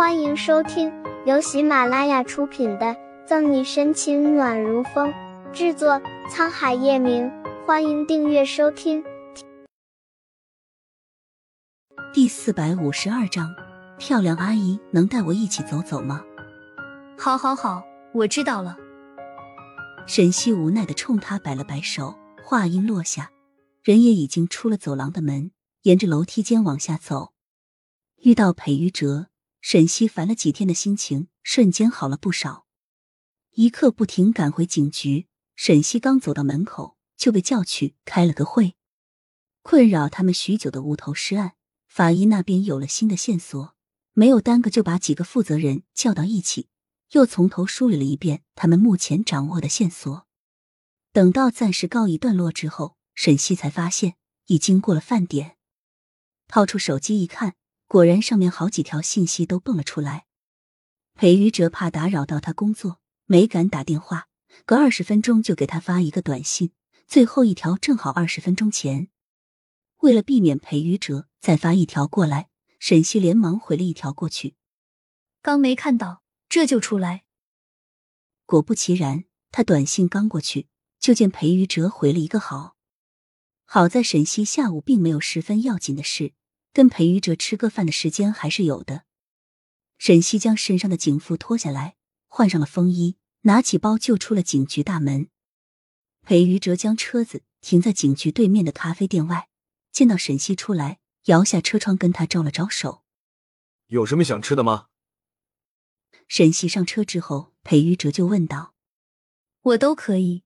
欢迎收听由喜马拉雅出品的《赠你深情暖如风》，制作沧海夜明。欢迎订阅收听。第四百五十二章，漂亮阿姨，能带我一起走走吗？好，好，好，我知道了。沈西无奈的冲他摆了摆手，话音落下，人也已经出了走廊的门，沿着楼梯间往下走，遇到裴玉哲。沈西烦了几天的心情瞬间好了不少，一刻不停赶回警局。沈西刚走到门口，就被叫去开了个会。困扰他们许久的无头尸案，法医那边有了新的线索，没有耽搁就把几个负责人叫到一起，又从头梳理了一遍他们目前掌握的线索。等到暂时告一段落之后，沈西才发现已经过了饭点，掏出手机一看。果然，上面好几条信息都蹦了出来。裴宇哲怕打扰到他工作，没敢打电话，隔二十分钟就给他发一个短信。最后一条正好二十分钟前。为了避免裴宇哲再发一条过来，沈西连忙回了一条过去。刚没看到，这就出来。果不其然，他短信刚过去，就见裴宇哲回了一个好。好在沈西下午并没有十分要紧的事。跟裴宇哲吃个饭的时间还是有的。沈西将身上的警服脱下来，换上了风衣，拿起包就出了警局大门。裴宇哲将车子停在警局对面的咖啡店外，见到沈西出来，摇下车窗跟他招了招手：“有什么想吃的吗？”沈西上车之后，裴宇哲就问道：“我都可以。”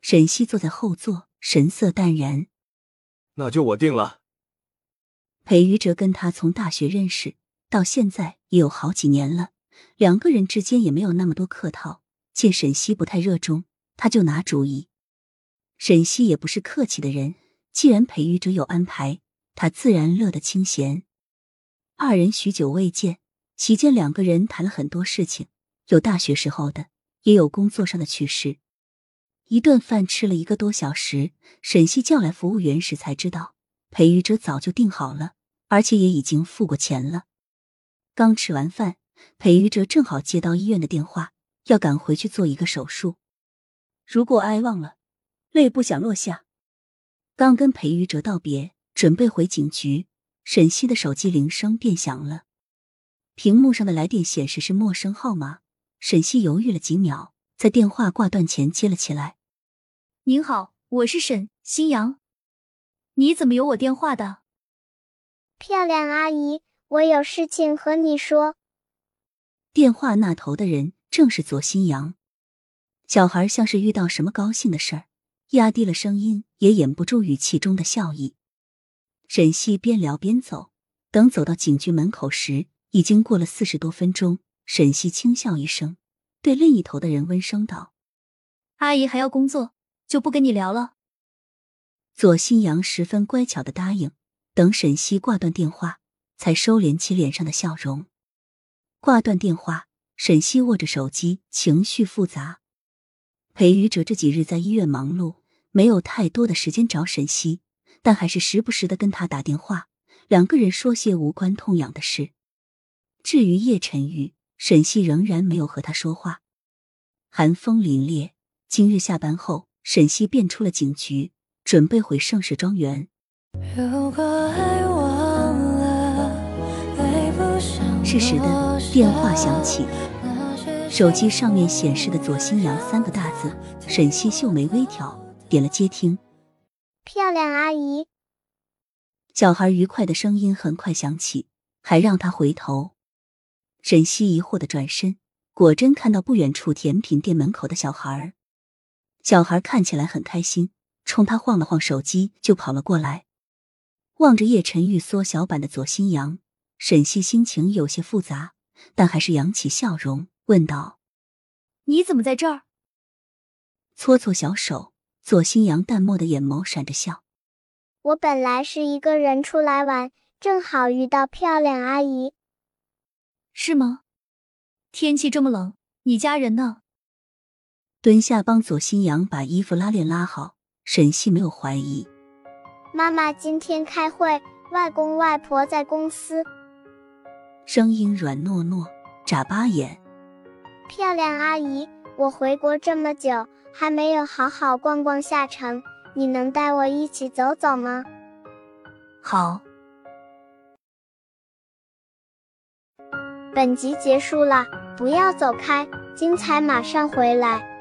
沈西坐在后座，神色淡然：“那就我定了。”裴宇哲跟他从大学认识到现在也有好几年了，两个人之间也没有那么多客套。见沈西不太热衷，他就拿主意。沈西也不是客气的人，既然裴宇哲有安排，他自然乐得清闲。二人许久未见，期间两个人谈了很多事情，有大学时候的，也有工作上的趣事。一顿饭吃了一个多小时，沈西叫来服务员时才知道。裴宇哲早就订好了，而且也已经付过钱了。刚吃完饭，裴宇哲正好接到医院的电话，要赶回去做一个手术。如果哀忘了，泪不想落下。刚跟裴宇哲道别，准备回警局，沈西的手机铃声便响了。屏幕上的来电显示是陌生号码，沈西犹豫了几秒，在电话挂断前接了起来：“您好，我是沈新阳。”你怎么有我电话的？漂亮阿姨，我有事情和你说。电话那头的人正是左新阳。小孩像是遇到什么高兴的事儿，压低了声音，也掩不住语气中的笑意。沈西边聊边走，等走到警局门口时，已经过了四十多分钟。沈西轻笑一声，对另一头的人温声道：“阿姨还要工作，就不跟你聊了。”左新阳十分乖巧的答应，等沈西挂断电话，才收敛起脸上的笑容。挂断电话，沈西握着手机，情绪复杂。裴宇哲这几日在医院忙碌，没有太多的时间找沈西，但还是时不时的跟他打电话，两个人说些无关痛痒的事。至于叶晨玉，沈西仍然没有和他说话。寒风凛冽，今日下班后，沈西便出了警局。准备回盛世庄园。适时的电话响起，手机上面显示的“左新阳”三个大字。沈西秀眉微挑，点了接听。漂亮阿姨，小孩愉快的声音很快响起，还让他回头。沈西疑惑的转身，果真看到不远处甜品店门口的小孩。小孩看起来很开心。冲他晃了晃手机，就跑了过来，望着叶晨玉缩小版的左新阳，沈西心情有些复杂，但还是扬起笑容问道：“你怎么在这儿？”搓搓小手，左新阳淡漠的眼眸闪着笑：“我本来是一个人出来玩，正好遇到漂亮阿姨。”“是吗？天气这么冷，你家人呢？”蹲下帮左新阳把衣服拉链拉好。沈西没有怀疑，妈妈今天开会，外公外婆在公司。声音软糯糯，眨巴眼。漂亮阿姨，我回国这么久，还没有好好逛逛下城，你能带我一起走走吗？好。本集结束了，不要走开，精彩马上回来。